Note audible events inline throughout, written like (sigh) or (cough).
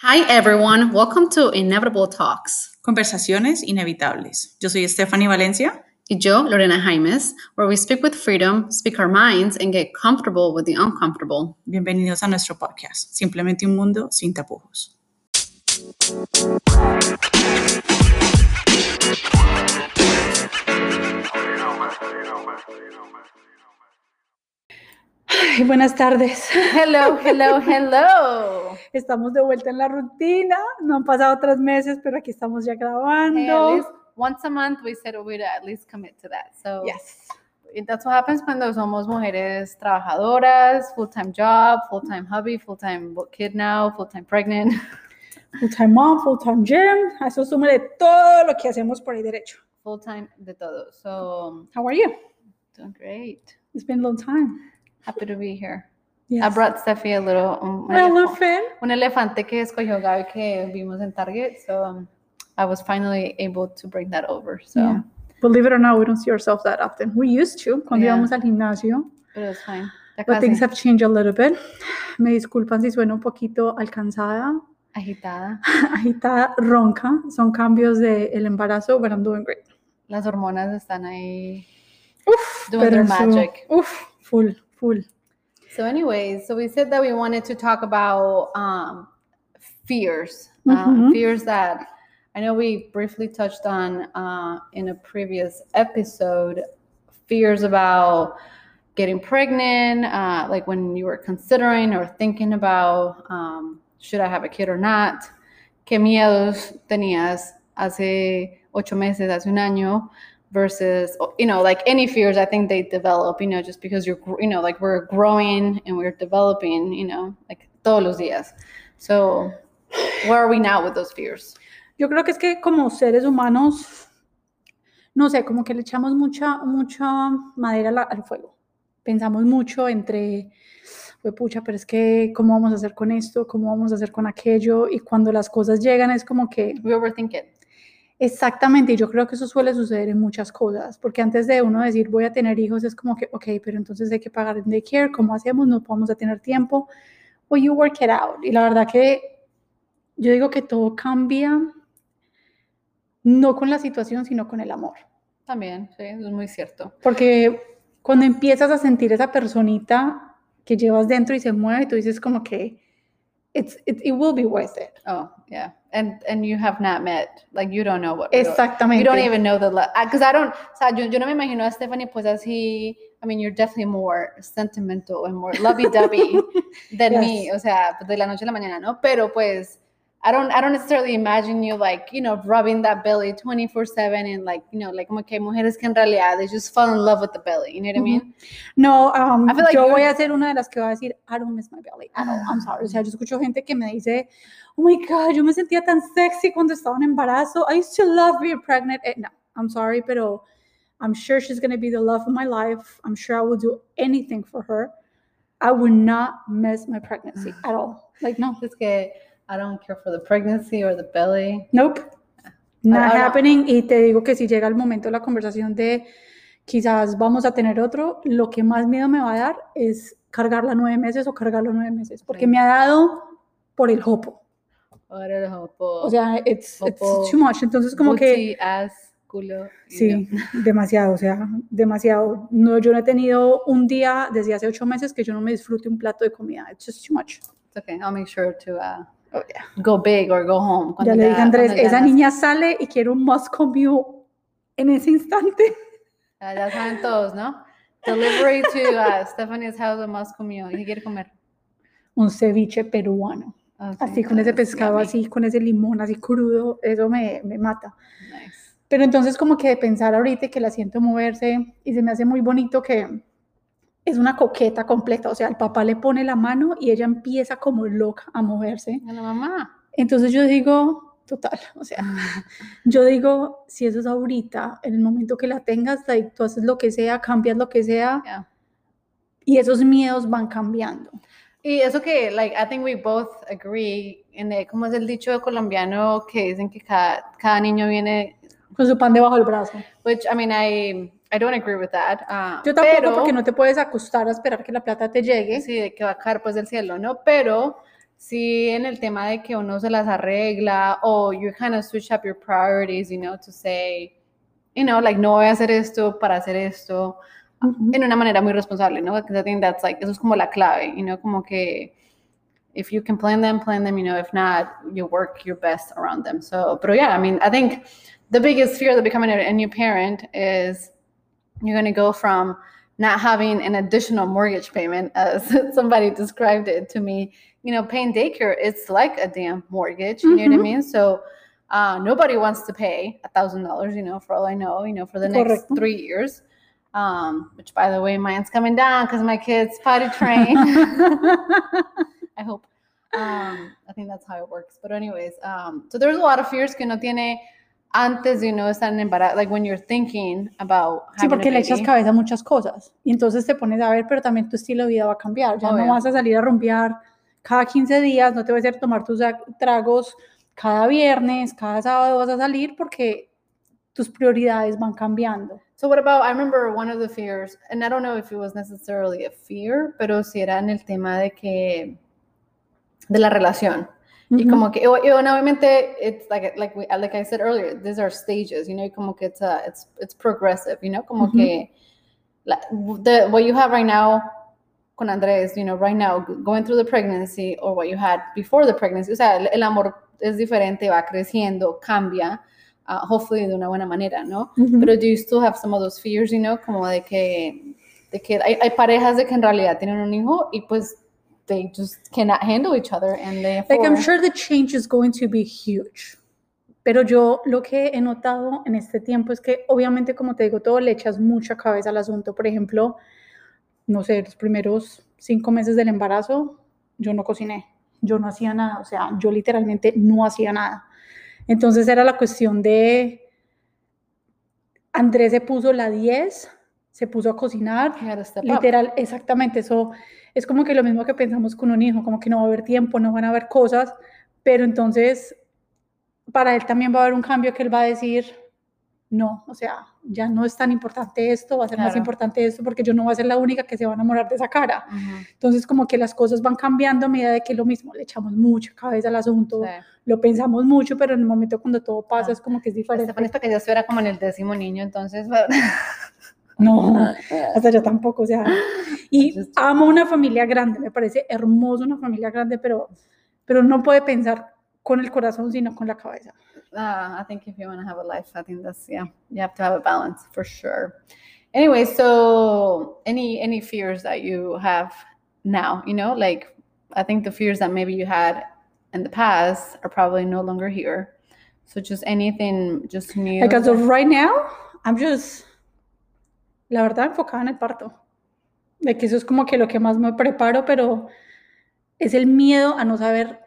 Hi, everyone. Welcome to Inevitable Talks. Conversaciones inevitables. Yo soy Stephanie Valencia. Y yo, Lorena Jaimes, where we speak with freedom, speak our minds, and get comfortable with the uncomfortable. Bienvenidos a nuestro podcast, Simplemente un mundo sin tapujos. Ay, buenas tardes. Hello, hello, hello. (laughs) Estamos de vuelta en la rutina. No han pasado tres meses, pero aquí estamos ya Hey, at grabando. least once a month, we said we'd at least commit to that. So Yes. that's what happens cuando somos mujeres trabajadoras, full-time job, full-time hubby, full-time kid now, full-time pregnant. (laughs) Full time mom, full time gym. Eso súmele todo lo que hacemos por ahí derecho. full time de todo. So How are you? doing great. It's been a long time. Happy to be here. I brought Steffi a little un, un Well, elef- fan. un elefante que escogió Gaby que vimos en Target. So um, I was finally able to bring that over. So Yeah. Believe it or not, we don't see ourselves that often. We used to cuando Yeah. íbamos al gimnasio. but it was fine. But things have changed a little bit. Me disculpan si sueno un poquito alcanzada, agitada. (laughs) agitada, ronca. Son cambios del embarazo, but I'm doing great. Las hormonas están ahí. Uf, Doing their en su- magic. Uf, full, full. So, anyways, so we said that we wanted to talk about um, fears, uh, Mhm. fears that I know we briefly touched on uh, in a previous episode. Fears about getting pregnant, uh, like when you were considering or thinking about um, should I have a kid or not. ¿Qué miedos tenías hace ocho meses, hace un año? Versus you know like any fears i think they develop you know just because you're you know like we're growing and we're developing you know like todos los días so where are we now with those fears Yo creo que es que como seres humanos, no sé, como que le echamos mucha, mucha madera la- al fuego. Pensamos mucho entre, fue pucha, pero es que, ¿cómo vamos a hacer con esto? ¿Cómo vamos a hacer con aquello? Y cuando las cosas llegan es como que, we overthink it exactamente, y yo creo que eso suele suceder en muchas cosas, porque antes de uno decir voy a tener hijos es como que, ok, pero entonces hay que pagar el daycare, ¿cómo hacemos? No podemos a tener tiempo. O you work it out. Y la verdad que yo digo que todo cambia no con la situación, sino con el amor. también sí eso es muy cierto Porque cuando empiezas a sentir esa personita que llevas dentro y se mueve, tú dices como que it's, it, it will be worth it. oh yeah and and you have not met like you don't know what Exactamente. you don't even know the because I don't o sea yo, yo no me imagino a Stephanie pues así I mean you're definitely more sentimental and more lovey-dovey (laughs) than me Yes. o sea de la noche a la mañana no pero pues I don't I don't necessarily imagine you like you know rubbing that belly 24/7 and like you know like okay, mujeres que en realidad they just fall in love with the belly you know what I mean No, um, I feel like yo voy a ser una de las que va a decir, I don't miss my belly at all. I'm sorry. O sea, yo escucho gente que me dice, oh my God, yo me sentía tan sexy cuando estaba en embarazo. I used to love being pregnant. Eh, no, I'm sorry, pero I'm sure she's going to be the love of my life. I'm sure I will do anything for her. I would not miss my pregnancy at all. Like, no, es que I don't care for the pregnancy or the belly nope. Not Ahora- happening. Y te digo que si llega el momento de la conversación de quizás vamos a tener otro, lo que más miedo me va a dar es cargarla nueve meses o cargarlo nueve meses, porque me ha dado por el hopo. Ahora el jopo, O sea, it's, it's Hopo, too much. Entonces, como que booty, ass, culo. sí, demasiado, o sea, demasiado. No, yo no he tenido un día desde hace ocho meses que yo no me disfrute un plato de comida. It's just too much. It's okay. I'll make sure to uh, Oh, yeah. go big or go home. Ya cuando le dije a Andrés, ya esa niña sale y quiere un Mule en ese instante. (laughs) Ya, ya saben todos, ¿no? Delivery to uh, (laughs) Stephanie's house of Moscow Mule. ¿Qué quiere comer? Un ceviche peruano. Oh, sí, así con ese pescado yummy. así, con ese limón así crudo, eso me, me mata. Nice. Pero entonces como que de pensar ahorita que la siento moverse y se me hace muy bonito que es una coqueta completa, o sea, el papá le pone la mano y ella empieza como loca a moverse. Y la mamá. Entonces yo digo, total, o sea, (laughs) yo digo, si eso es ahorita, en el momento que la tengas, like, tú haces lo que sea, cambias lo que sea Yeah. y esos miedos van cambiando. Y eso que, like, I think we both agree en el, como es el dicho colombiano que dicen que cada, cada niño viene, Con su pan debajo del brazo. which, I mean, I, I don't agree with that. uh, Yo tampoco pero, porque no te puedes acostar a esperar que la plata te llegue. Sí, de que va a caer pues del cielo, ¿no? Pero sí en el tema de que uno se las arregla o you kind of switch up your priorities, you know, to say, you know, like no voy a hacer esto para hacer esto Ujú. en una manera muy responsable, ¿no? Because I think that's like, eso es como la clave, you know, como que if you can plan them, plan them, you know, if not, you work your best around them. So, but yeah, I mean, I think the biggest fear of becoming a new parent is you're going to go from not having an additional mortgage payment, as (laughs) somebody described it to me, you know, paying daycare, it's like a damn mortgage, you know what I Mhm. mean? So, uh, nobody wants to pay a thousand dollars, you know, for all I know, you know, for the next Correcto. three years. Um, which by the way, mine's coming down because my kids potty (laughs) train. (laughs) I hope. Um, I think that's how it works. But anyways, um, so there's a lot of fears que no tiene antes de uno estar en embarazo, like when you're thinking about Sí, porque a le echas baby. cabeza a muchas cosas. Y entonces te pones a ver, pero también tu estilo de vida va a cambiar. Ya Obvio. no vas a salir a rumbear cada 15 días, no te vas a hacer tomar tus tragos cada viernes, cada sábado vas a salir porque tus prioridades van cambiando. So what about, I remember one of the fears, and I don't know if it was necessarily a fear, pero si era en el tema de que, de la relación. Y como que, y obviamente, it's like, like, we, like I said earlier, these are stages, you know, y como que it's, a, it's, it's progressive, you know, como Ujú. que, la, the, what you have right now con Andrés, you know, right now, going through the pregnancy or what you had before the pregnancy, o sea, el, el amor es diferente, va creciendo, cambia, uh, hopefully de una buena manera, ¿no? Pero do you still have some of those fears, you know, como de que, de que hay, hay parejas de que en realidad tienen un hijo y pues they just cannot handle each other and they Like I'm sure the change is going to be huge. Pero yo lo que he notado en este tiempo es que obviamente, como te digo, todo le echas mucha cabeza al asunto. Por ejemplo, no sé, los primeros cinco meses del embarazo, yo no cociné, yo no hacía nada, o sea, yo literalmente no hacía nada. Entonces era la cuestión de, Andrés se puso la 10, se puso a cocinar. Literal, exactamente, eso es como que lo mismo que pensamos con un hijo, como que no va a haber tiempo, no van a haber cosas, pero entonces para él también va a haber un cambio que él va a decir, no, o sea, ya no es tan importante esto, va a ser más Claro. importante esto porque yo no voy a ser la única que se va a enamorar de esa cara. Ujú, Entonces como que las cosas van cambiando a medida de que lo mismo, le echamos mucha cabeza al asunto, sí. lo pensamos mucho, pero en el momento cuando todo pasa Ah. es como que es diferente. Estefan es que yo estuviera como en el décimo niño, entonces, (laughs) No, (laughs) hasta yo tampoco, o sea, y amo una familia grande, me parece hermoso una familia grande, pero, pero no puede pensar con el corazón, sino con la cabeza. uh, I think if you want to have a life, I think that's yeah, you have to have a balance for sure. Anyway, so any any fears that you have now, you know, like I think the fears that maybe you had in the past are probably no longer here. So just anything, just new. Like as of right now, I'm just, la verdad, enfocada en el parto. De que eso es como que lo que más me preparo, pero es el miedo a no saber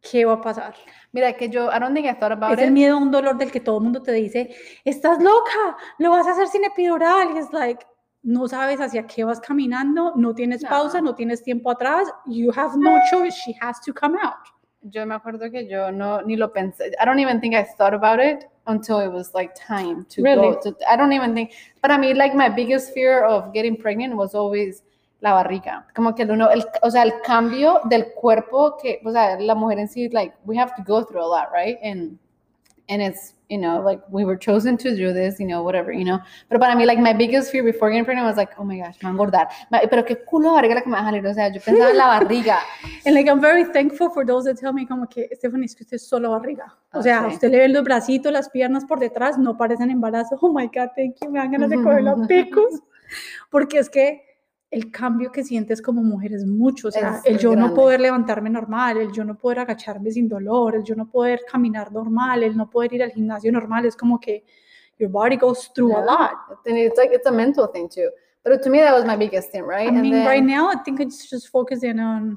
qué va a pasar. Mira que yo, I don't think I thought about Es el it. miedo a un dolor del que todo el mundo te dice, estás loca, lo vas a hacer sin epidural. Y es like, no sabes hacia qué vas caminando, no tienes pausa, No. no tienes tiempo atrás. You have no choice, she has to come out. Yo me acuerdo que yo no ni lo pensé. I don't even think I thought about it until it was like time to Really? go. To, I don't even think. But I mean, like my biggest fear of getting pregnant was always la barriga. Como que el uno, el, o sea, el cambio del cuerpo que, o sea, la mujer en sí, like we have to go through a lot, right? And and it's you know like we were chosen to do this, you know, whatever, you know. But para mí, like my biggest fear before getting pregnant was like, oh my gosh, me va a engordar. Pero qué culo barriga la que me va a salir. O sea, yo pensaba en la barriga. (laughs) And like I'm very thankful for those that tell me como que Stephanie es que usted es solo barriga. O sea, sí. usted le ven los bracitos, las piernas por detrás, no parecen embarazo. Oh my God, thank you, me dan ganas de coger los (laughs) picos. Porque es que el cambio que sientes como mujer es mucho. O sea, Es- el yo no poder levantarme normal, el yo no poder agacharme sin dolor, el yo no poder caminar normal, el no poder ir al gimnasio normal, es como que your body goes through a lot. And it's like it's a mental thing too. But to me, that was my biggest thing, right? I mean, right now, I think it's just focusing on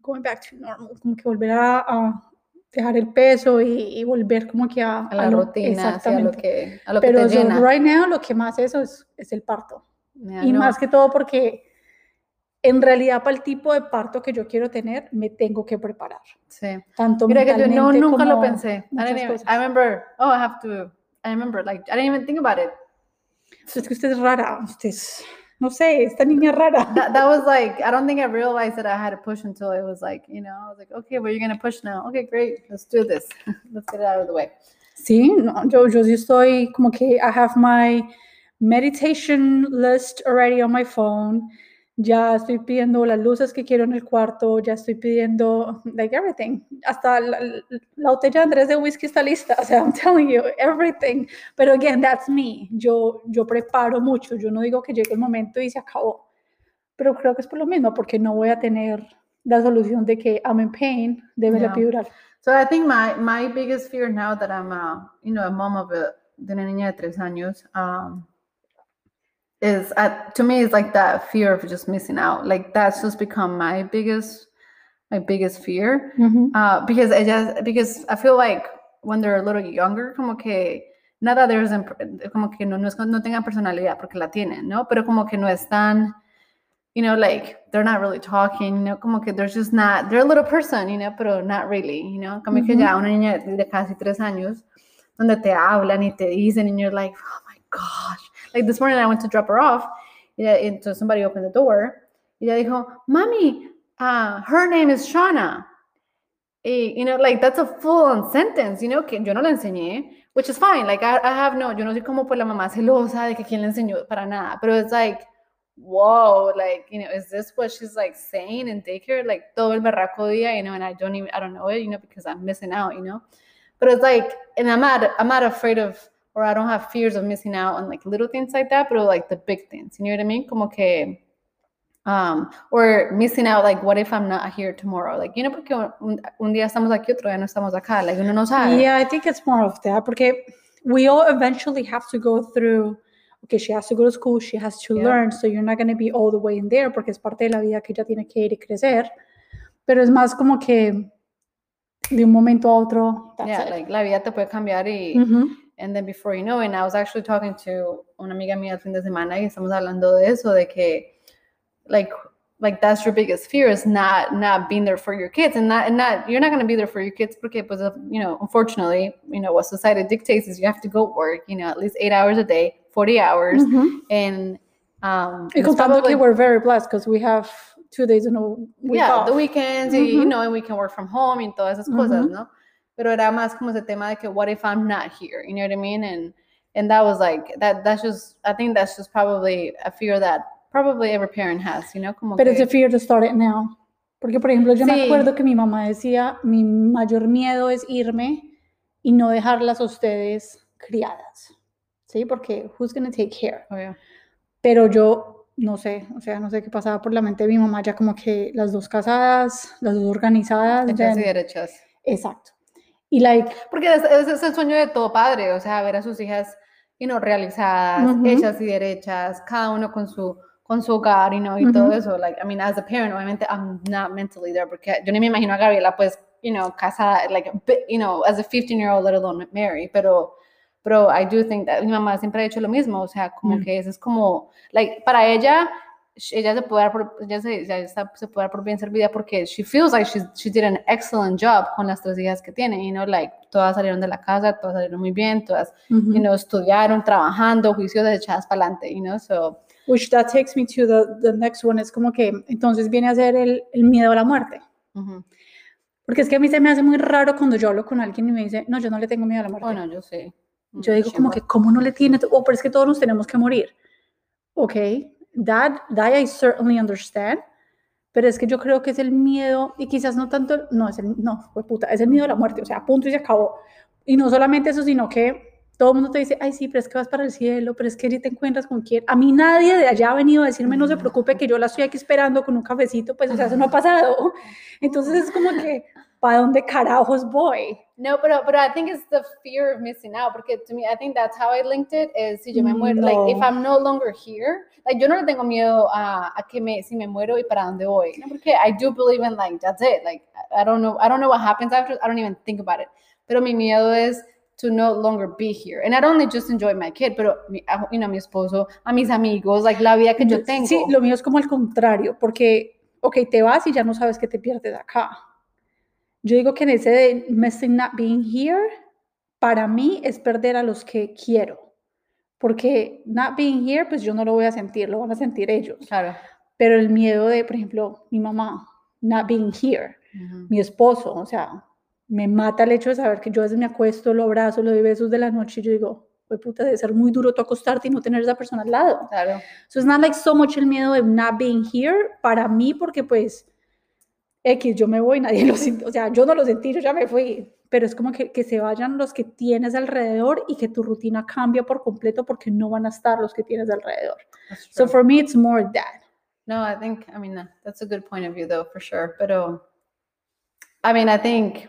going back to normal, como que volver a, a dejar el peso y, y volver como que a, a la lo- rutina, lo exactamente. que, a lo que Pero so, right now, lo que más eso es, es el parto. Yeah, y no, más que todo porque en realidad para el tipo de parto que yo quiero tener, me tengo que preparar. sí. Tanto Mira que yo no, nunca lo pensé. I, even. I remember, oh, I have to, I remember, like, I didn't even think about it. Es que usted es rara, usted es, no sé, esta niña rara. that, that was like I don't think I realized that I had to push until it was like you know I was like okay well you're gonna push now okay great let's do this (laughs) let's get it out of the way Sí, no, yo, yo sí estoy como que I have my meditation list already on my phone. Ya estoy pidiendo las luces que quiero en el cuarto, ya estoy pidiendo, like everything. Hasta la, la botella de Andrés de whisky está lista. O sea, I'm telling you, everything. Pero again, that's me. Yo, yo preparo mucho. Yo no digo que llegue el momento y se acabó. Pero creo que es por lo mismo, porque no voy a tener la solución de que I'm in pain, debe la Yeah. epidural. so I think my my biggest fear now that I'm uh you know a mom of a de una niña de tres años um is uh, to me it's like that fear of just missing out like that's just become my biggest my biggest fear Ujú. uh, because I just because I feel like when they're a little younger, como que nada de como que no, no, es, no tengan personalidad porque la tienen, ¿no? Pero como que no están, you know, like they're not really talking, you know, como que they're just not, they're a little person, you know, pero not really, you know, como que Ujú. ya una niña de casi tres años donde te hablan y te dicen and you're like, oh my gosh, like this morning I went to drop her off, and so somebody opened the door, y ella dijo, Mommy, uh, her name is Shauna. You know, like that's a full-on sentence, you know, que yo no le enseñé, which is fine. Like I, I have no, yo no soy como pues la mamá celosa de que quién le enseñó para nada, pero it's like, whoa, like, you know, is this what she's like saying in daycare? Like todo el berraco día, you know, and I don't even, I don't know it, you know, because I'm missing out, you know. But it's like, and I'm not, I'm not afraid of, or I don't have fears of missing out on like little things like that, but like the big things, you know what I mean? Como que, um, or missing out, like, what if I'm not here tomorrow? Like, you know, porque un, un día estamos aquí, otro día no estamos acá, like, uno no sabe. Yeah, I think it's more of that porque we all eventually have to go through. Okay, she has to go to school, she has to Yeah. learn, so you're not going to be all the way in there porque es parte de la vida que ella tiene que ir y crecer. Pero es más como que de un momento a otro. That's yeah, like, la vida te puede cambiar y, Ujú. And then before you know it, I was actually talking to una amiga mía el fin de semana y estamos hablando de eso, de que, like, like that's your biggest fear is not not being there for your kids and not and not you're not going to be there for your kids porque pues of- you know unfortunately you know what society dictates is you have to go work you know at least eight hours a day 40 hours Ujú. and um Y it's contando que probably- we're very blessed because we have two days in a week yeah, off. the weekends, y, you mm-hmm. know, and we can work from home y todas esas mm-hmm. cosas, Ujú. ¿no? Pero era más como ese tema de que, what if I'm not here? You know what I mean? And and that was like that. That's just, I think that's just probably a fear that probably every parent has, you know, como Pero que, it's a fear to start it now. Porque, por ejemplo, yo me Sí. acuerdo que mi mamá decía, mi mayor miedo es irme y no dejarlas a ustedes criadas. ¿Sí? Porque who's going to take care? obvio. Pero yo no sé, o sea, no sé qué pasaba por la mente de mi mamá, ya como que las dos casadas, las dos organizadas. Hechas y derechas. exacto. Y like, Porque ese ese es el sueño de todo padre, o sea, ver a sus hijas, you know, realizadas, Ujú. hechas y derechas, cada uno con su con su hogar, you know, y todo Ujú. eso. Like, I mean, as a parent, obviamente, I'm not mentally there porque yo ni me imagino a Gabriela, pues, you know, casada, like, you know, as a 15 year old, let alone married, pero, pero I do think that mi mamá siempre ha hecho lo mismo, o sea, como Mm. que eso es como, like, para ella, ella se puede dar por, ella se, ella está- se puede dar por bien servida porque she feels like she's, she did an excellent job con las tres hijas que tiene, you know, like, todas salieron de la casa, todas salieron muy bien, todas, ujú. you know, estudiaron, trabajando, juicios echadas para adelante, you know, so, which that takes me to the, the next one, es como que entonces viene a ser el, el miedo a la muerte. ujú. Porque es que a mí se me hace muy raro cuando yo hablo con alguien y me dice, no, yo no le tengo miedo a la muerte. bueno, yo sé. yo digo como que, ¿cómo no le tiene? Oh, pero es que todos nos tenemos que morir. Ok, that, that I certainly understand. Pero es que yo creo que es el miedo, y quizás no tanto, no, es el, no, fue puta, es el miedo a la muerte, o sea, punto y se acabó. Y no solamente eso, sino que todo el mundo te dice, ay, sí, pero es que vas para el cielo, pero es que si te encuentras con quién. A mí nadie de allá ha venido a decirme, no se preocupe, que yo la estoy aquí esperando con un cafecito, pues, o sea, eso no ha pasado. Entonces es como que, ¿para dónde carajos voy? No, but but I think it's the fear of missing out because to me I think that's how I linked it is si yo me muero like if No. I'm no longer here like yo no le tengo miedo a, a que me si me muero y para dónde voy no porque I do believe in like that's it. Like I don't know I don't know what happens after I don't even think about it. Pero mi miedo es to no longer be here. And I don't only just enjoy my kid pero mi, a- you know mi esposo a mis amigos like la vida que yo tengo Sí, lo mío es como al contrario, porque, ok, te vas y ya no sabes que te pierdes acá. Yo digo que en ese de missing not being here, para mí es perder a los que quiero. Porque not being here, pues yo no lo voy a sentir, lo van a sentir ellos. Claro. Pero el miedo de, por ejemplo, mi mamá, not being here, Ujú. mi esposo, o sea, me mata el hecho de saber que yo a veces me acuesto, lo abrazo, le doy besos de la noche y yo digo, pues puta, debe ser muy duro tú acostarte y no tener esa persona al lado. Claro. So it's not like so much el miedo de not being here para mí, porque pues, X, yo me voy, nadie (laughs) lo o sea, yo no lo sentí, yo ya me fui, pero es como que, que se vayan los que tienes alrededor y que tu rutina cambia por completo porque no van a estar los que tienes alrededor. So for me, it's more that. No, I think, I mean, that- that's a good point of view, though, for sure. Pero, I mean, I think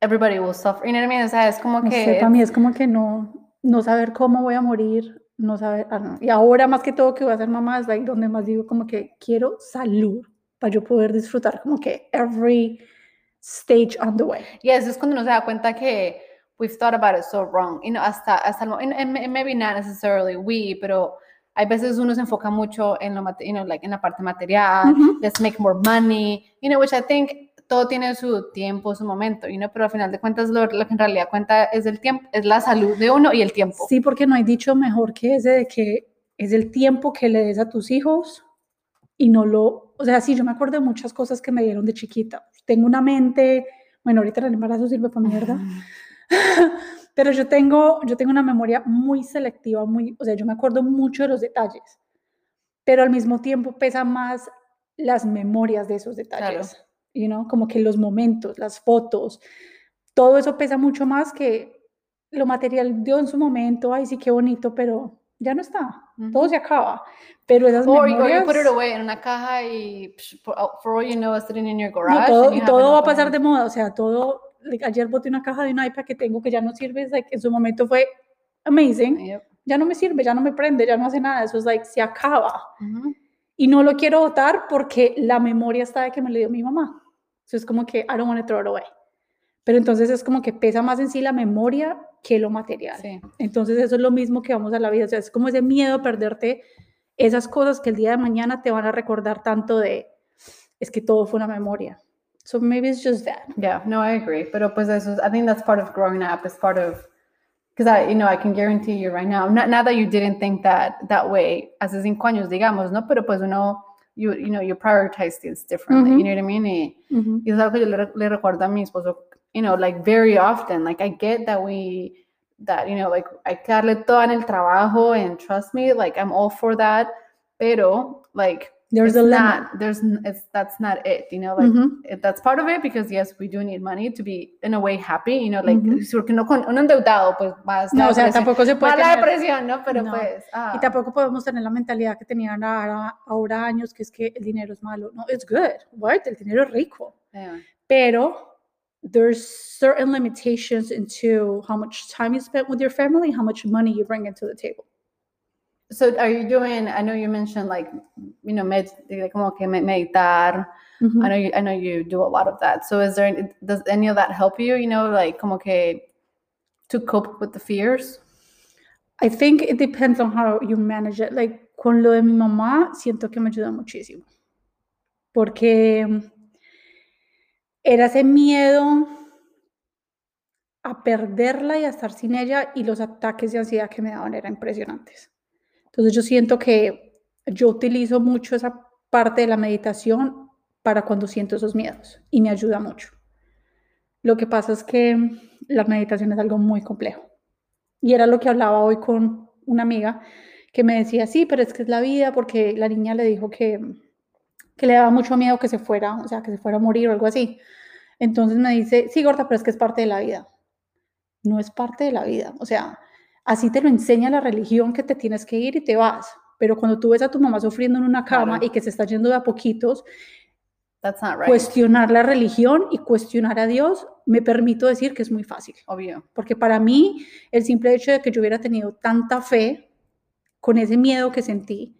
everybody will suffer. You know what I mean? O sea, es como No que. sé, para mí es como que no, no saber cómo voy a morir, no saber, ah, no. y ahora más que todo que voy a ser mamá, es like donde más digo como que quiero salud para yo poder disfrutar como que every stage on the way. Y eso es cuando uno se da cuenta que we've thought about it so wrong. You know, hasta, hasta el mo- and- and maybe not necessarily we, pero hay veces uno se enfoca mucho en lo, you know, like en la parte material, Ujú. let's make more money, you know, which I think todo tiene su tiempo, su momento, you know, pero al final de cuentas lo, lo que en realidad cuenta es el tiempo, es la salud de uno y el tiempo. Sí, porque no hay dicho mejor que ese de que es el tiempo que le des a tus hijos y no lo, o sea, sí, yo me acuerdo de muchas cosas que me dieron de chiquita. Tengo una mente, bueno, ahorita el embarazo sirve para mierda. (laughs) Pero yo tengo, yo tengo una memoria muy selectiva, muy, o sea, yo me acuerdo mucho de los detalles, pero al mismo tiempo pesa más las memorias de esos detalles, you know, como que los momentos, las fotos, todo eso pesa mucho más que lo material dio en su momento, ay sí, qué bonito, pero ya no está, todo Ujú. se acaba, pero esas Or, or you memorias... put it away en una caja y psh, for, all you know, it's sitting in your No, garage. todo, and you y todo va a pasar de moda, o sea, todo, ayer boté una caja de un iPad que tengo que ya no sirve, es like, en su momento fue amazing, Yep. ya no me sirve, ya no me prende, ya no hace nada, eso es like, se acaba. Ujú. Y no lo quiero botar porque la memoria está de que me lo dio mi mamá. Eso es como que I don't want to throw it away. Pero entonces es como que pesa más en sí la memoria que lo material. Sí. Entonces eso es lo mismo que vamos a la vida, o sea, es como ese miedo a perderte esas cosas que el día de mañana te van a recordar tanto de, es que todo fue una memoria. So maybe it's just that. Yeah, no, I agree. Pero pues eso, es- I think that's part of growing up. It's part of because I, you know, I can guarantee you right now. Not, not that you didn't think that that way hace cinco años, digamos, no, pero pues uno, you, you know, you prioritize things differently. Ujú. You know what I mean? Y, Ujú. y es algo que yo le, le recuerdo a mi esposo, you know, like very often. Like I get that we, that you know, like hay que darle todo en el trabajo and trust me, like I'm all for that. Pero like There's a limit. not there's it's that's not it you know like Ujú. it- that's part of it because yes we do need money to be in a way happy you know like si porque no con un endeudado pues más No, o sea, tampoco se puede más la depresión no pero No. pues ah, Y tampoco podemos tener la mentalidad que tenían ahora, ahora años, que es que el dinero es malo. No, it's good, right? El dinero es rico. yeah. Pero there's certain limitations into how much time you spend with your family, how much money you bring into the table. so are you doing I know you mentioned like you know med, like, como que me- meditar Ujú. I know you I know you do a lot of that so is there any- does any of that help you you know like como que to cope with the fears I think it depends on how you manage it. Like, con lo de mi mamá, siento que me ayuda muchísimo. Porque era ese miedo a perderla y a estar sin ella y los ataques de ansiedad que me daban eran impresionantes. Entonces yo siento que yo utilizo mucho esa parte de la meditación para cuando siento esos miedos y me ayuda mucho. Lo que pasa es que la meditación es algo muy complejo. Y era lo que hablaba hoy con una amiga que me decía, sí, pero es que es la vida porque la niña le dijo que, que le daba mucho miedo que se fuera, o sea, que se fuera a morir o algo así. Entonces me dice, sí, gorda, pero es que es parte de la vida. No es parte de la vida. O sea, así te lo enseña la religión que te tienes que ir y te vas. Pero cuando tú ves a tu mamá sufriendo en una cama Claro. y que se está yendo de a poquitos, that's not right cuestionar la religión y cuestionar a Dios, me permito decir que es muy fácil. obvio Porque para mí, el simple hecho de que yo hubiera tenido tanta fe con ese miedo que sentí,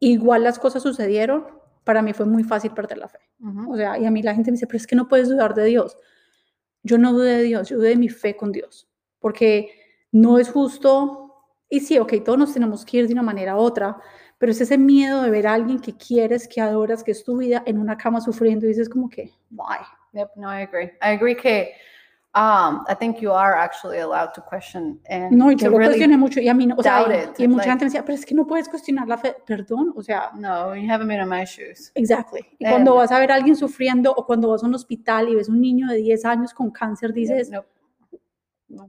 igual las cosas sucedieron, para mí fue muy fácil perder la fe. O sea, y a mí la gente me dice, pero es que no puedes dudar de Dios. Yo no dudé de Dios, yo dudé de mi fe con Dios. Porque no es justo, y sí, ok, todos nos tenemos que ir de una manera u otra, pero es ese miedo de ver a alguien que quieres, que adoras, que es tu vida, en una cama sufriendo y dices como que, why? Yep, no, I agree. I agree que um, I think you are actually allowed to question and No, y yo lo really mucho y a mí no, o sea, it, y mucha like- gente me decía, pero es que no puedes cuestionar la fe, perdón, o sea, no, you haven't been in my shoes. exactly. Y Eh, cuando vas a ver a alguien sufriendo o cuando vas a un hospital y ves un niño de 10 años con cáncer, dices, Nope.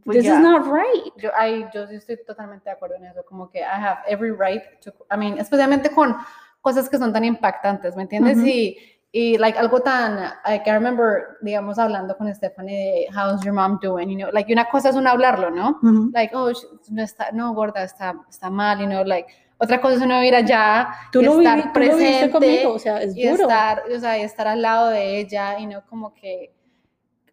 Pues this yeah. is not right. yo, I, yo estoy totalmente de acuerdo en eso, como que I have every right to, I mean, especialmente con cosas que son tan impactantes, ¿me entiendes? Ujú. Y, y like algo tan, like I remember, digamos, hablando con Stephanie de how's your mom doing, you know, like una cosa es uno hablarlo, ¿no? Ujú. Like, oh, no está, no, gorda, está, está mal, you know, like, otra cosa es uno ir allá Tú y lo, estar vivi- tú lo presente conmigo, o sea, es y duro. estar, o sea, y estar al lado de ella y no como que,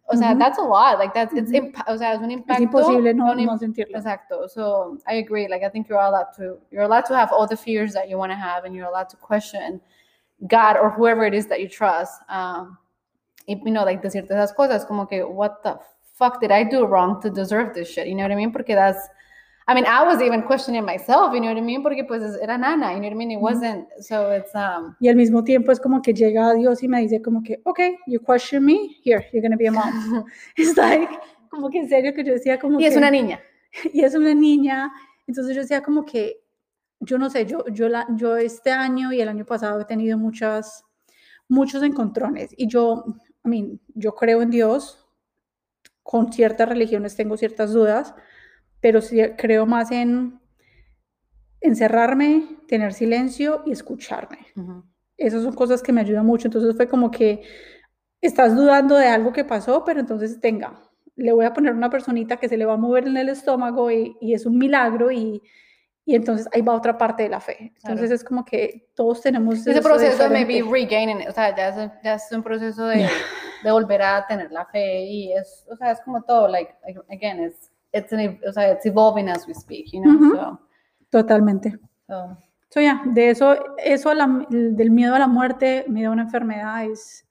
o sea, Ujú. that's a lot, like that's, it's, Ujú. impa- o sea, es un es impacto. imposible no, un no sentirlo. Exacto. So I agree. Like I think you're allowed to you're allowed to have all the fears that you want to have, and you're allowed to question God or whoever it is that you trust. Um, y, you know, like decirte esas cosas como que what the fuck did I do wrong to deserve this shit? You know what I mean? Porque that's I mean, I was even questioning myself, you know what I mean? Porque pues era nana, you know what I mean? It wasn't, so it's, um, Y al mismo tiempo es como que llega Dios y me dice como que, ok, you question me, here, you're gonna be a mom. (laughs) It's like, como que en serio que yo decía como y que... es una niña. (laughs) y es una niña. Entonces yo decía como que, yo no sé, yo, yo, la, yo este año y el año pasado he tenido muchas, muchos encontrones. Y yo, I mean, yo creo en Dios, con ciertas religiones tengo ciertas dudas, pero sí creo más en encerrarme, tener silencio y escucharme. Esas son cosas que me ayudan mucho. Entonces fue como que estás dudando de algo que pasó, pero entonces tenga, le voy a poner una personita que se le va a mover en el estómago y, y es un milagro y, y entonces ahí va otra parte de la fe. Entonces Claro. es como que todos tenemos Ese eso proceso de maybe regaining, o sea, ya es, ya es un proceso de, de volver a tener la fe y es, o sea, es como todo, like, again, it's, it's, an, o sea, it's evolving as we speak, you know, Ujú. so, Totalmente. so, So, ya, de eso, eso la- del miedo a la muerte, miedo a una enfermedad es,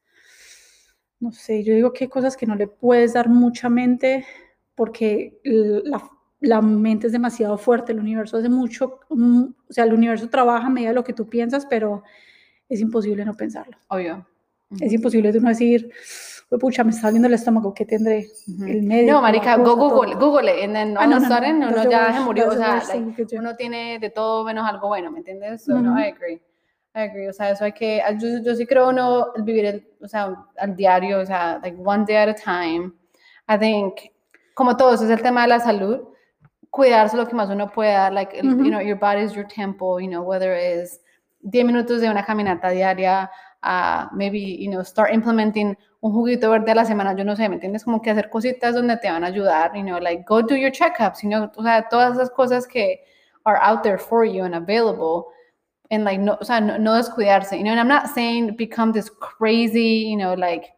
no sé, yo digo que hay cosas que no le puedes dar mucha mente porque la, la mente es demasiado fuerte, el universo hace mucho, mm, o sea, el universo trabaja a medida de lo que tú piensas, pero es imposible no pensarlo. obvio. Es imposible de uno decir, "Jue pucha, me está doliendo el estómago, ¿qué tendré? Ujú. El médico, No, marica, go cosa, todo". Google, Google, and then Ah, no, no, no, sudden that's uno ya se murió, o sea, like, uno tiene de todo menos algo bueno, ¿me entiendes? So, no, Ujú. I agree. I agree, o sea, eso hay que, ah, yo, yo sí creo el vivir, el, o sea, al diario, o sea, like one day at a time. I think, como todo eso es el tema de la salud, cuidarse lo que más uno pueda, like, el- Ujú. you know, your body is your temple, you know, whether it's 10 minutos de una caminata diaria, a maybe, you know, start implementing un juguito verde a la semana, yo no sé, ¿me entiendes? Como que hacer cositas donde te van a ayudar, you know, like go do your checkups, you know, o sea, todas esas cosas que are out there for you and available, and like, no, o sea, no, no descuidarse, you know, and I'm not saying become this crazy, you know, like,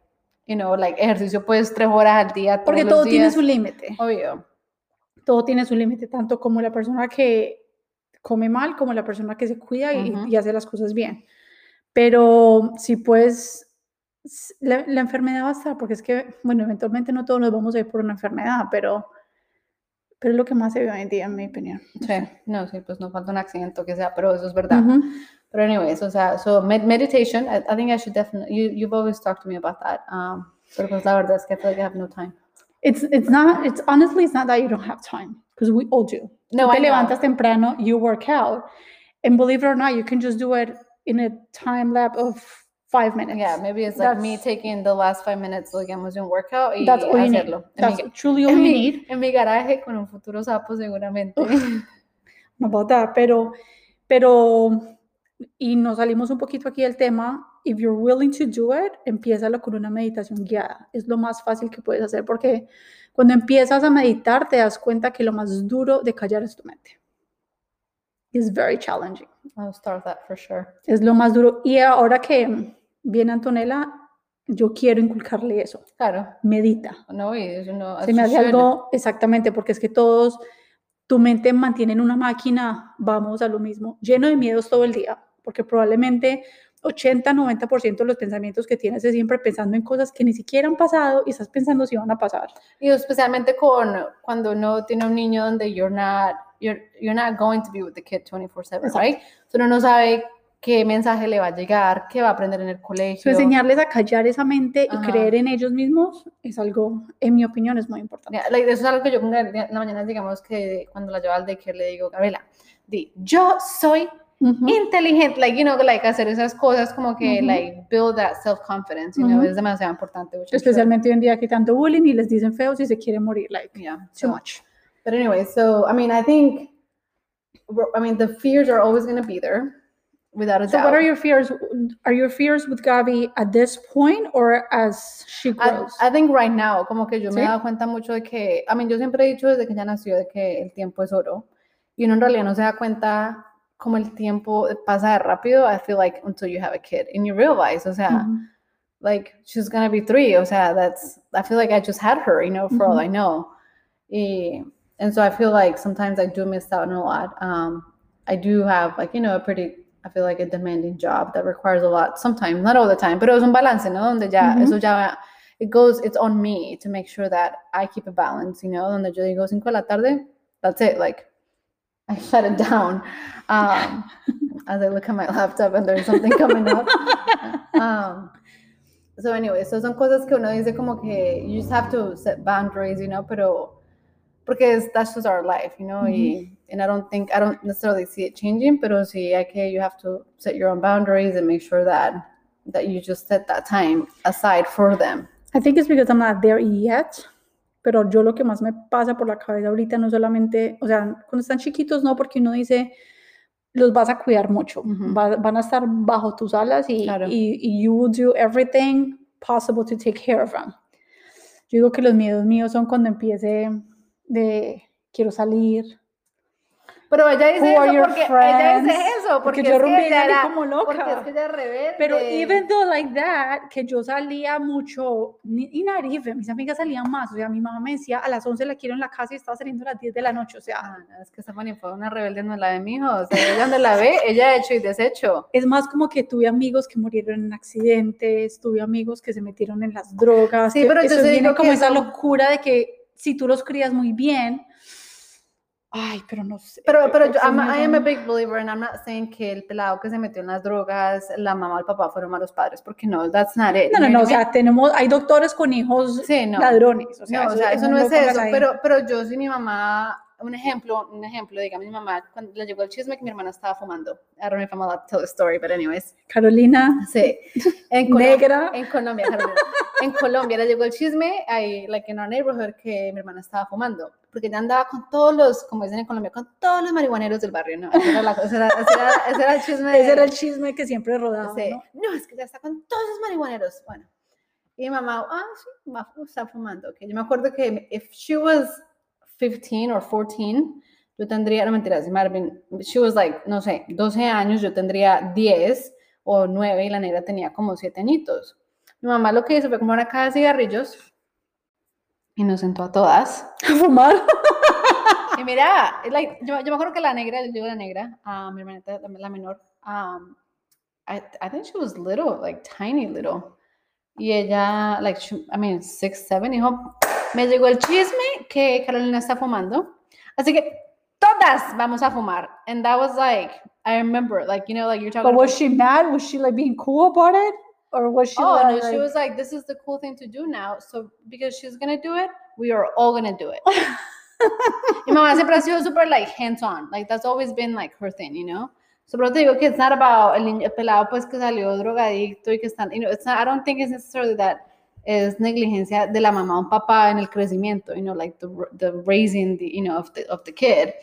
you know, like ejercicio pues tres horas al día, todos Porque los todo tiene días. su límite. Obvio. Todo tiene su límite, tanto como la persona que come mal como la persona que se cuida y, hace las cosas bien. Pero si pues s- la, la enfermedad va a estar, porque es que, bueno, eventualmente no todos nos vamos a ir por una enfermedad, pero, pero es lo que más se ve hoy en día, en mi opinión. No Sí, no, sí, pues no falta un accidente o que sea, pero eso es verdad. But anyways, o sea, so med- meditation, I, I think I should definitely, you, you've always talked to me about that. Um, pero pues la verdad es que I feel like I have no time. It's, it's not, it's honestly, it's not that you don't have time, because we all do. No, Tú te I know. levantas temprano, you work out, and believe it or not, you can just do it in a time lap of five minutes. Yeah, maybe it's like me taking the last five minutes, digamos, de un workout y That's all you need. En mi, That's truly all you mi- need. en mi garaje con un futuro sapo seguramente. No about that, pero, pero, y nos salimos un poquito aquí del tema. If you're willing to do it, empiézalo con una meditación guiada. Es lo más fácil que puedes hacer porque cuando empiezas a meditar te das cuenta que lo más duro de callar es tu mente. It's very challenging. I'll start that for sure. Es lo más duro. Y ahora que viene Antonella, yo quiero inculcarle eso. Claro, Medita. no, y eso no. Se me hace algo exactamente, porque es que todos, tu mente mantiene en una máquina, vamos a lo mismo, lleno de miedos todo el día, porque probablemente 80, 90% de los pensamientos que tienes es siempre pensando en cosas que ni siquiera han pasado y estás pensando si van a pasar. Y especialmente con cuando uno tiene un niño donde you're not, you're, you're not going to be with the kid 24/7, Exacto. right? So uno no sabe qué mensaje le va a llegar, qué va a aprender en el colegio. So, enseñarles a callar esa mente y Ajá. creer en ellos mismos es algo, en mi opinión, es muy importante. Yeah, like, eso es algo que yo en la mañana, digamos que cuando la llevo al daycare le digo, Gabriela, di, yo soy Inteligente, like, you know, like hacer esas cosas como que, like, build that self-confidence, you know, es demasiado importante. I'm sure- Especialmente hoy en día que tanto bullying y les dicen feos y se quieren morir, like, Yeah, too so- much. But anyway, so, I mean, I think, I mean, the fears are always going to be there, without a So doubt. what are your fears? Are your fears with Gaby at this point or as she I, grows? I think right now, como que yo me he ¿Sí? dado cuenta mucho de que, I mean, yo siempre he dicho desde que ella nació de que el tiempo es oro y uno en realidad no se da cuenta como el tiempo pasa rápido, I feel like until you have a kid and you realize, o sea, Ujú. like she's gonna be three, o sea, that's, I feel like I just had her, you know, for all I know. Y, and so I feel like sometimes I do miss out on a lot. Um, I do have like, you know, a pretty, I feel like a demanding job that requires a lot sometimes, not all the time, pero es un balance, ¿no? Donde ya, Ujú. eso ya, it goes, it's on me to make sure that I keep a balance, you know, donde yo digo 5 de la tarde, that's it, like, I shut it down. Um, as I look at my laptop and there's something coming up. (laughs) Um, so anyway, so son cosas que uno dice como que you just have to set boundaries, you know, pero porque es, that's just our life, you know, y, and I don't think, I don't necessarily see it changing, pero sí hay que, you have to set your own boundaries and make sure that, that you just set that time aside for them. I think it's because I'm not there yet. Pero yo lo que más me pasa por la cabeza ahorita no solamente, o sea, cuando están chiquitos no, porque uno dice, los vas a cuidar mucho, va- van a estar bajo tus alas y, Claro. y, y you will do everything possible to take care of them. Yo digo que los miedos míos son cuando empiece de quiero salir, Pero ella dice eso porque ella dice friends? eso, porque porque, yo salí era, como porque es loca. que ella rebelde. Pero even though like that, que yo salía mucho, y even, mis amigas salían más, o sea, mi mamá me decía, a las 11 la quiero en la casa y estaba saliendo a las 10 de la noche, o sea, Ah, es que Stephanie fue una rebelde, no la de mi hijo. O sea, ella donde la ve, ella ha hecho y deshecho. (laughs) es más como que tuve amigos que murieron en accidentes, tuve amigos que se metieron en las drogas, Sí, que pero yo eso digo como esa locura de que si tú los crías muy bien, ay, pero no sé. Pero, pero yo, I'm, I am a big believer, and I'm not saying que el pelado que se metió en las drogas, la mamá o el papá fueron malos padres, porque no, that's not it. No, no, no, o sea, tenemos, hay doctores con hijos Sí, no. ladrones, o sea, no, o sea, eso no es eso, pero, pero yo sí mi mamá, un ejemplo, un ejemplo, diga mi mamá, cuando le llegó el chisme que mi hermana estaba fumando. I don't know if I'm allowed to tell the story, but anyways. Carolina, Sí. En Colombia, negra, en Colombia, Carolina. en Colombia le llegó el chisme, ahí, like in our neighborhood, que mi hermana estaba fumando, porque ella andaba con todos los, como dicen en Colombia, con todos los marihuaneros del barrio, ¿no? Ese era, la- ese era, ese era, ese era el chisme. de- ese era el chisme que siempre rodaba, Sí. ¿no? No, es que ya está con todos los marihuaneros. Bueno. Y mi mamá, ah, sí, está fumando. Okay. Yo me acuerdo que if she was 15 or 14, yo tendría, no mentiras, been- she was like, no sé, 12 años, yo tendría 10 o 9 y la negra tenía como 7 añitos. Mi mamá lo que hizo fue como una caja de cigarrillos y nos sentó a todas. (laughs) A fumar. Y mira, like, yo, yo me acuerdo que la negra, yo la negra, ah, mi hermanita, la, menor, um, I, I think she was little, like tiny little. Y ella, like, she- I mean, six, seven, dijo, me llegó el chisme que Carolina está fumando. Así que todas vamos a fumar. And that was like, I remember, like, you know, like you're talking But was she mad? Was she like being cool about it? Or was she Oh, like, no, she was like, this is the cool thing to do now. So, because she's going to do it, we are all going to do it. (laughs) Mi mamá siempre ha sido super like hands on, like that's always been like her thing, you know. So, pero te digo que it's not about el, niño, el pelado pues que salió drogadicto y que están, you know, it's not, I don't think it's necessarily that es negligencia de la mamá o un papá en el crecimiento, you know, like the, the raising the, you know, of the, of the kid.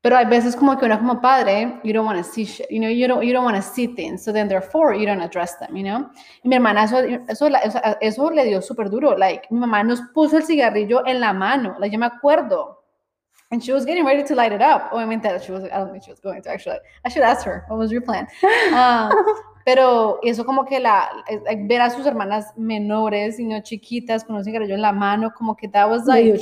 Pero hay veces como que uno como padre, you don't want to see shit, you know, you don't, you don't want to see things, so then therefore you don't address them, you know. Y mi hermana eso, eso, eso, eso le dio súper duro, like, mi mamá nos puso el cigarrillo en la mano, like, yo me acuerdo. And she was getting ready to light it up. Obviamente, she was, I don't think she was going to actually. I should ask her, what was your plan? (laughs) Um, pero eso como que la, like, ver a sus hermanas menores, y no chiquitas, con un cigarrillo en la mano, como que that was like,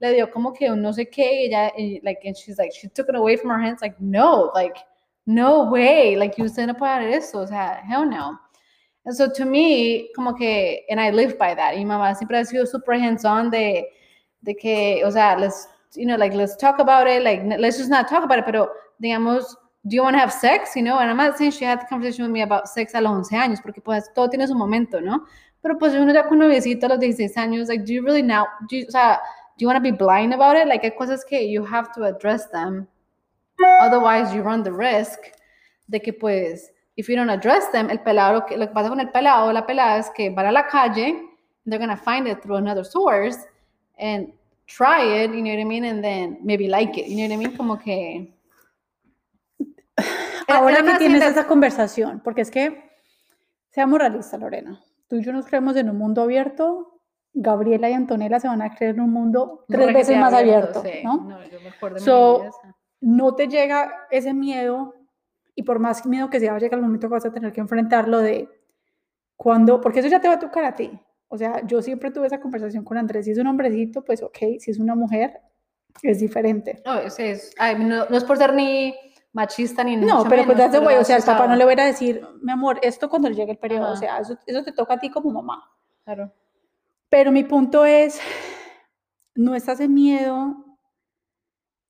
le dio como que un no sé qué, y ella, y, like, and she's like, she took it away from her hands, like, no, like, no way, like, you usted no puede hacer eso, o sea, hell no. And so to me, como que, and I live by that, y mi mamá siempre ha sido super hands-on de, de que, o sea, let's, you know, like, let's talk about it, like, let's just not talk about it, pero, digamos, do you want to have sex? You know, and I'm not saying she had the conversation with me about sex a los 11 años, porque pues todo tiene su momento, ¿no? Pero pues uno ya con noviecito a los 16 años, like, do you really now, do you, o sea, do you want to be blind about it? Like, hay cosas que you have to address them. Otherwise, you run the risk de que pues, if you don't address them, el pelado, lo que, pasa con el pelado la pelada es que van a la calle, they're going to find it through another source and try it, you know what I mean? And then maybe like it, you know what I mean? Como que... (sighs) Ahora que tienes that- esa conversación, porque es que, seamos realistas, Lorena, tú y yo nos creemos en un mundo abierto, Gabriela y Antonella se van a creer en un mundo tres Requete veces más abierto, sí. ¿no? yo me acuerdo de So, no te llega ese miedo y por más miedo que sea, va a llegar el momento que vas a tener que enfrentarlo de cuando, porque eso ya te va a tocar a ti. O sea, yo siempre tuve esa conversación con Andrés, si es un hombrecito, pues ok, si es una mujer, es diferente. No, sí, es, ay, no, no es por ser ni machista ni No, mucho pero pues menos, that's the way, o sea, el papá no le va a ir a decir, mi amor, esto cuando le llegue el periodo, o Ajá. sea, eso, eso te toca a ti como mamá. claro. Pero mi punto es, no estás en miedo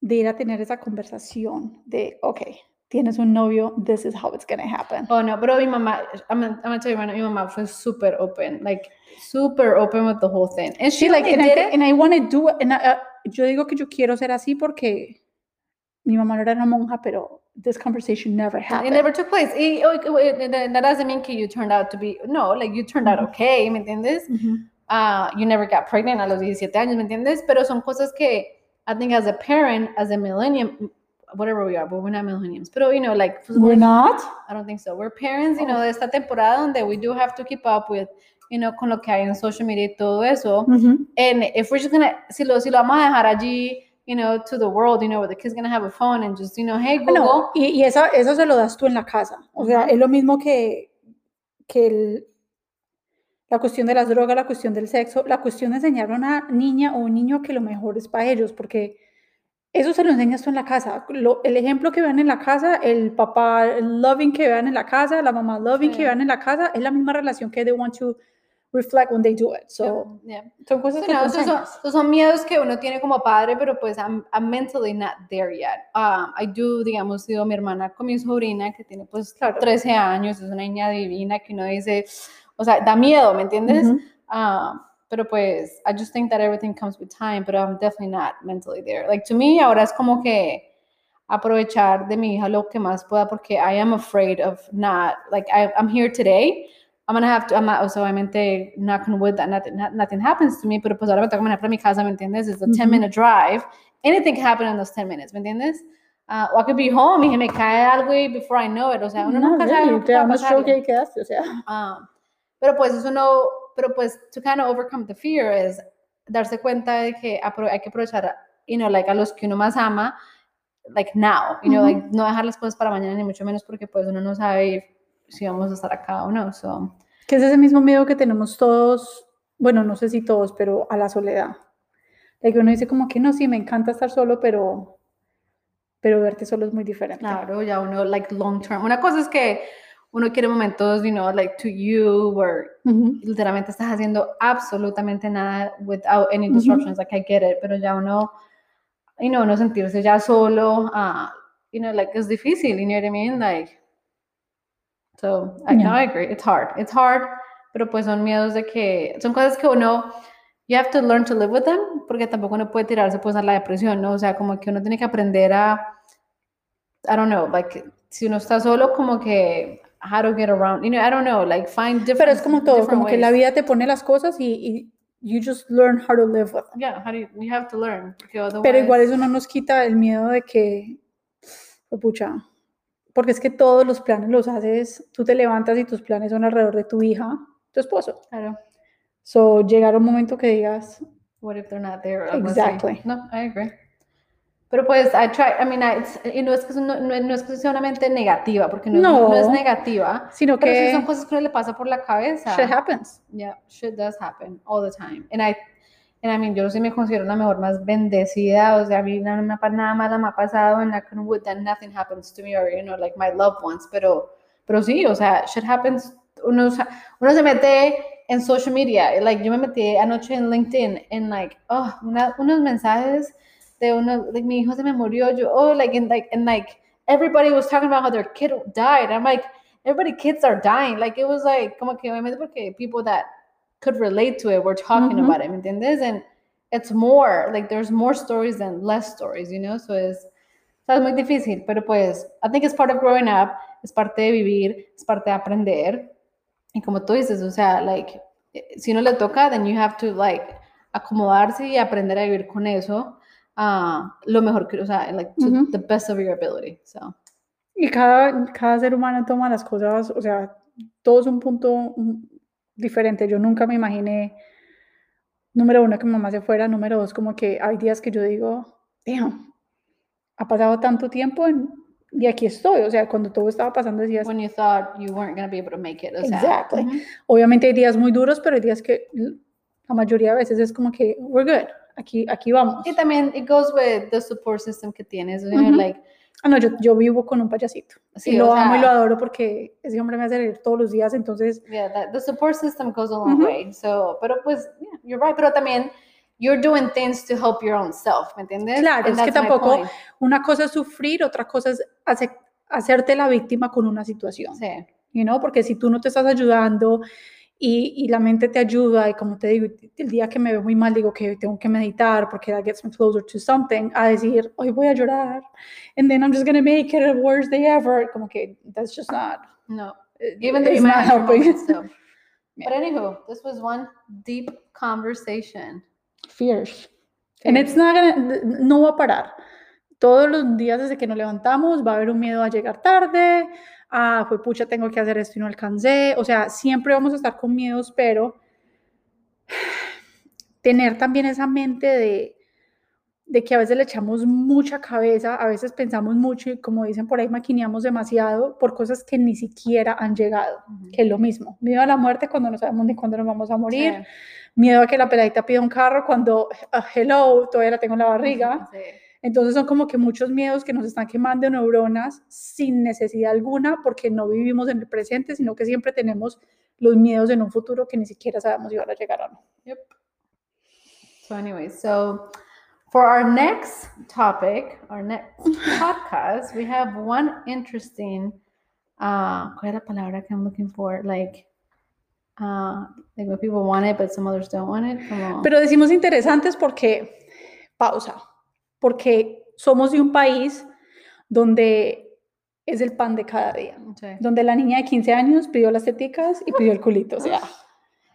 de ir a tener esa conversación de, ok, tienes un novio, this is how it's gonna happen. Oh, no, pero mi mamá, I'm gonna, I'm gonna tell you, now, mi mamá fue super open, like, super open with the whole thing. And she Sí, like, and I, and I want to do it, and I- uh, yo digo que yo quiero ser así porque mi mamá no era una monja, pero this conversation never happened. It never took place. Y, oh, oh, eh, that that doesn't mean que you turned out to be, no, like, you turned out okay, ¿me entiendes? Ujú. uh, you never got pregnant a los 17 años, ¿me entiendes? Pero son cosas que I think as a parent, as a millennium, whatever we are, but we're not millenniums. Pero, you know, like, We're not? I don't think so. We're parents, you know, Oh. de esta temporada donde we do have to keep up with, you know, con lo que hay en social media y todo eso. Ujú. And if we're just gonna, si lo, si lo vamos a dejar allí, you know, to the world, you know, where the kid's gonna have a phone and just, you know, hey, Google. No, y, y esa, eso se lo das tú en la casa. O sea, es lo mismo que, que el- la cuestión de las drogas, la cuestión del sexo, la cuestión de enseñar a una niña o un niño que lo mejor es para ellos, porque eso se lo enseñas tú en la casa. Lo- el ejemplo que vean en la casa, el papá loving que vean en la casa, la mamá loving Sí. que vean en la casa, es la misma relación que they want to reflect when they do it. So, Yeah. son cosas que no, son, esos son miedos que uno tiene como padre, pero pues I'm, I'm mentally not there yet. Um, I do, digamos, digo, mi hermana con mi sobrina que tiene pues Claro. 13 años, es una niña divina que uno dice, o sea, da miedo, ¿me entiendes? Um, pero pues, I just think that everything comes with time, but I'm definitely not mentally there. Like, to me, ahora es como que aprovechar de mi hija lo que más pueda porque I am afraid of not, like, I, I'm here today. I'm gonna have to, I'm not, o sea, obviamente, knock on wood that nothing, not- nothing happens to me, pero pues ahora me que manejar para mi casa, ¿me entiendes? It's a 10 Ujú. minute drive. Anything can happen in those 10 minutes, ¿me entiendes? Uh, o I could be home y se me cae algo y before I know it, o sea, uno No, nunca sabe really, lo que te va a da un pasar. stroke y ahí quedaste, o sea. Um, pero pues eso no, pero pues to kind of overcome the fear es darse cuenta de que hay que aprovechar, you know, like a los que uno más ama, like now, you know, like no dejar las cosas para mañana ni mucho menos porque pues uno no sabe si vamos a estar acá o no, so. Que es ese mismo miedo que tenemos todos, bueno, no sé si todos, pero a la soledad. De que uno dice como que no, sí, me encanta estar solo, pero, pero verte solo es muy diferente. Claro, ya uno, like, long term. Una cosa es que uno quiere momentos, you know, like, to you, where Ujú. literalmente estás haciendo absolutamente nada without any disruptions, like, I get it, pero ya uno, you know, no sentirse ya solo, ah, you know, like, es difícil, you know what I mean? Like, so, I, no, Yeah. I agree, it's hard, it's hard, pero pues son miedos de que, son cosas que uno, you have to learn to live with them, porque tampoco uno puede tirarse pues a la depresión, ¿no? O sea, como que uno tiene que aprender a, I don't know, like, si uno está solo, como que, how to get around, you know, I don't know, like, find different Pero es como todo, como que la ways. vida te pone las cosas y, y you just learn how to live with them. Yeah, how do you, you have to learn, Pero igual eso no nos quita el miedo de que, oh, pucha, porque es que todos los planes los haces, tú te levantas y tus planes son alrededor de tu hija, tu esposo. Claro. So, llegar a un momento que digas, What if they're not there? Exactly. No, I agree. Pero pues, I try, I mean, I, it's- y no es que no, no, no es que sea una mente negativa, porque no, es- no es No. negativa, sino pero sí que son cosas que le pasa por la cabeza. shit happens. Yeah, shit does happen all the time. And I, and I mean, yo sí me considero la mejor más bendecida, o sea, a mí nada, nada malo me ha pasado, I can would that nothing happens to me, or, you know, like my loved ones, pero, pero sí, o sea, shit happens, uno, uno se mete en social media, like, yo me metí anoche en LinkedIn, en, like, oh, una- unos mensajes de uno, like, mi hijo se me murió, yo, oh, like, and, like, and, like, everybody was talking about how their kid died. I'm like, everybody kids are dying. Like it was like como que obviamente porque people that could relate to it were talking about it, ¿me entiendes? And it's more like there's more stories than less stories, you know? So es, o sea, es muy difícil, pero pues I think it's part of growing up, es parte de vivir, es parte de aprender. Y como tú dices, o sea, like eh, si no le toca, then you have to like acomodarse y aprender a vivir con eso. ah, lo mejor que, o sea, like to the best of your ability. So, Y cada, cada ser humano toma las cosas, o sea, todo es un punto diferente. Yo nunca me imaginé, número uno, que mi mamá se fuera, número dos, como que hay días que yo digo, damn, ha pasado tanto tiempo en- y aquí estoy. O sea, cuando todo estaba pasando decías, when you thought you weren't going to be able to make it. O sea, Exactly. obviamente hay días muy duros, pero hay días que la mayoría de veces es como que, we're good, aquí, aquí vamos. Y también it goes with the support system que tienes, you know, like, Ah, no, yo, yo vivo con un payasito. Sí, y lo amo y lo adoro porque ese hombre me hace reír todos los días, entonces yeah, that, the support system goes a long Ujú. way. So, pero pues, yeah, you're right, pero también you're doing things to help your own self, ¿me entiendes? Claro, And es que tampoco- una cosa es sufrir, otra cosa es hace- hacerte la víctima con una situación, Sí. you know? porque si tú no te estás ayudando y, y la mente te ayuda y como te digo, el día que me veo muy mal digo que hoy tengo que meditar porque that gets me closer to something, a decir, hoy voy a llorar, and then I'm just going to make it the worst day ever, como que that's just not, No. eh, Even it's not helping. so. Yeah. (laughs) But anywho, this was one deep conversation. Fierce. And Fierce. it's not gonna- no va a parar. Todos los días desde que nos levantamos va a haber un miedo a llegar tarde, ah, fue pucha, tengo que hacer esto y no alcancé. O sea, siempre vamos a estar con miedos, pero (sighs) tener también esa mente de, de que a veces le echamos mucha cabeza, a veces pensamos mucho y como dicen por ahí, maquineamos demasiado por cosas que ni siquiera han llegado, Ujú. que es lo mismo. Miedo a la muerte cuando no sabemos ni cuándo nos vamos a morir, Sí. miedo a que la peladita pida un carro cuando, ah, hello, todavía la tengo en la barriga. Sí. Entonces son como que muchos miedos que nos están quemando neuronas sin necesidad alguna porque no vivimos en el presente, sino que siempre tenemos los miedos en un futuro que ni siquiera sabemos si van a llegar o no. Yep. So anyway, so for our next topic, our next (laughs) podcast, we have one interesting uh ¿cuál es la palabra que I'm looking for? Like uh like when people want it but some others don't want it. Como, Pero decimos interesantes porque, pausa, porque somos de un país donde es el pan de cada día, Sí. donde la niña de 15 años pidió las teticas y pidió el culito, o sea,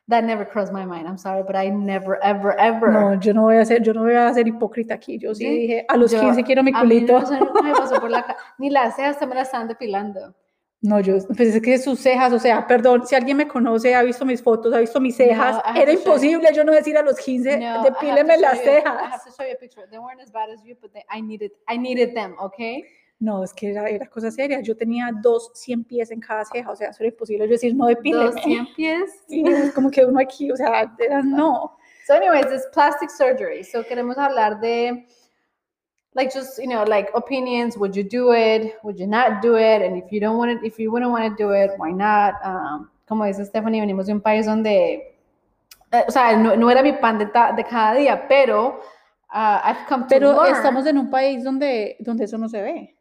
That never crossed my mind. I'm sorry, but I never ever ever no, yo no voy a ser, yo no voy a ser hipócrita aquí, yo sí, Sí, dije, a los Yo- 15 quiero mi a mí culito. no se me pasó por la (laughs) ni las cejas también las estaban depilando. No, yo, pues es que sus cejas, o sea, perdón, si alguien me conoce, ha visto mis fotos, ha visto mis cejas, have era show imposible yo no decir a los 15, No, I have to depíleme show las you- I have cejas. to show you a picture. They weren't as bad as you, but they, I needed I needed them, okay? No, es que era, era cosa seria, yo tenía dos 100 pies en cada ceja, o sea, eso era imposible, yo decir, no Dos depíleme. 100 pies. (laughs) Sí, es como que uno aquí, o sea, era, no. So, anyways, it's plastic surgery. So, queremos hablar de, like, just you know, like opinions. Would you do it? Would you not do it? And if you don't want it, if you wouldn't want to do it, why not? Um, como dice Stephanie, venimos de un país donde, eh, o sea, no, no era mi pan de, ta- de cada día, pero uh, I've come to Pero learn. estamos en un país donde, donde eso no se ve.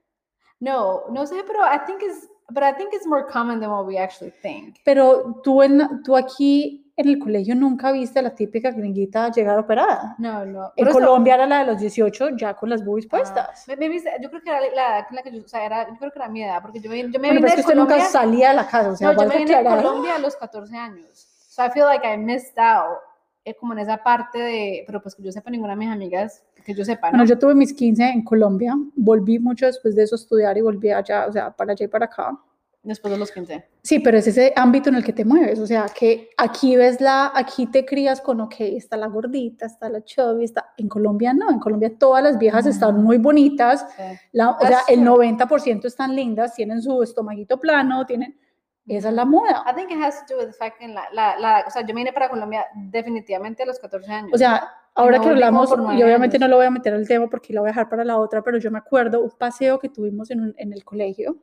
No, no sé, pero I think it's, but I think it's more common than what we actually think. Pero tú, en, tú aquí en el colegio nunca viste a la típica gringuita llegar operada. No, no. En Por eso- Colombia era la de los 18 ya con las boobies Ah, puestas. me- se- yo creo que era la edad con la que yo, o sea, era, yo creo que era mi edad, porque yo me, yo me Bueno, vine pero es que usted nunca Colombia, salía de la casa, o sea, no, yo me vine aclarar. Colombia a los 14 años. So I feel like I missed out, eh, como en esa parte de, pero pues que yo sepa, ninguna de mis amigas, que yo sepa, ¿no? Bueno, yo tuve mis 15 en Colombia, volví mucho después de eso a estudiar y volví allá, o sea, para allá y para acá. Después de los 15. Sí, pero es ese ámbito en el que te mueves, o sea, que aquí ves la, aquí te crías con, ok, está la gordita, está la chubby, está, en Colombia no, en Colombia todas las viejas están Mm. muy bonitas, Sí. la, o sea, That's el true. 90% están lindas, tienen su estomaguito plano, tienen, esa es la moda. I think it has to do with the fact que la, la, la, o sea, yo me vine para Colombia definitivamente a los 14 años. O sea, ahora no que hablamos, por y nueve obviamente no lo voy a meter al tema porque lo voy a dejar para la otra, pero yo me acuerdo un paseo que tuvimos en, un- en el colegio.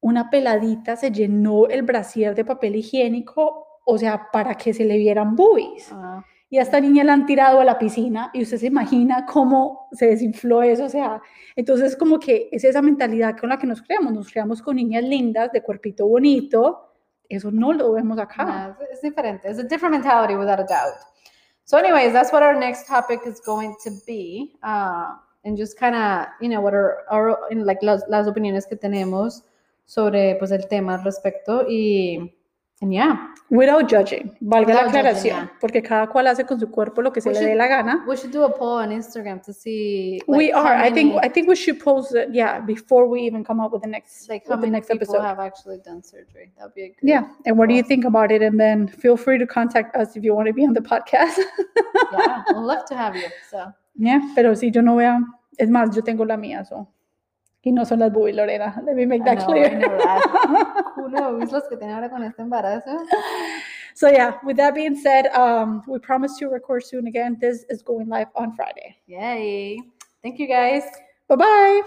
Una peladita se llenó el brasier de papel higiénico, o sea, para que se le vieran boobies. Ah, y a esta niña la han tirado a la piscina y usted se imagina cómo se desinfló eso, o sea, entonces como que es esa mentalidad con la que nos creamos, nos creamos con niñas lindas, de cuerpito bonito, eso no lo vemos acá. It's different. It's a different mentality without a doubt. So, anyways, that's what our next topic is going to be, uh, and just kind of, you know, what are our, like las, las opiniones que tenemos sobre, pues, el tema al respecto. Y, and yeah, Without judging, valga la Without judging, yeah. porque cada cual hace con su cuerpo lo que se We le should- dé la gana. we should do a poll on Instagram to see. we like, how are. I think. I think we should post it. Yeah, before we even come up with the next, like how the many next people episode. have actually done surgery. That'd be a good. Yeah, and what do you think about it? And then feel free to contact us if you want to be on the podcast. Yeah, (laughs) I'd love to have you. So. yeah, pero si yo no vea, es más, yo tengo la mía, so. Y no son las boobies, Lorena. Let me make that know, clear. I know that. Who knows los que tiene ahora con este embarazo? so yeah, with that being said, um, we promise to record soon again. This is going live on Friday. Yay. Thank you guys. Bye bye.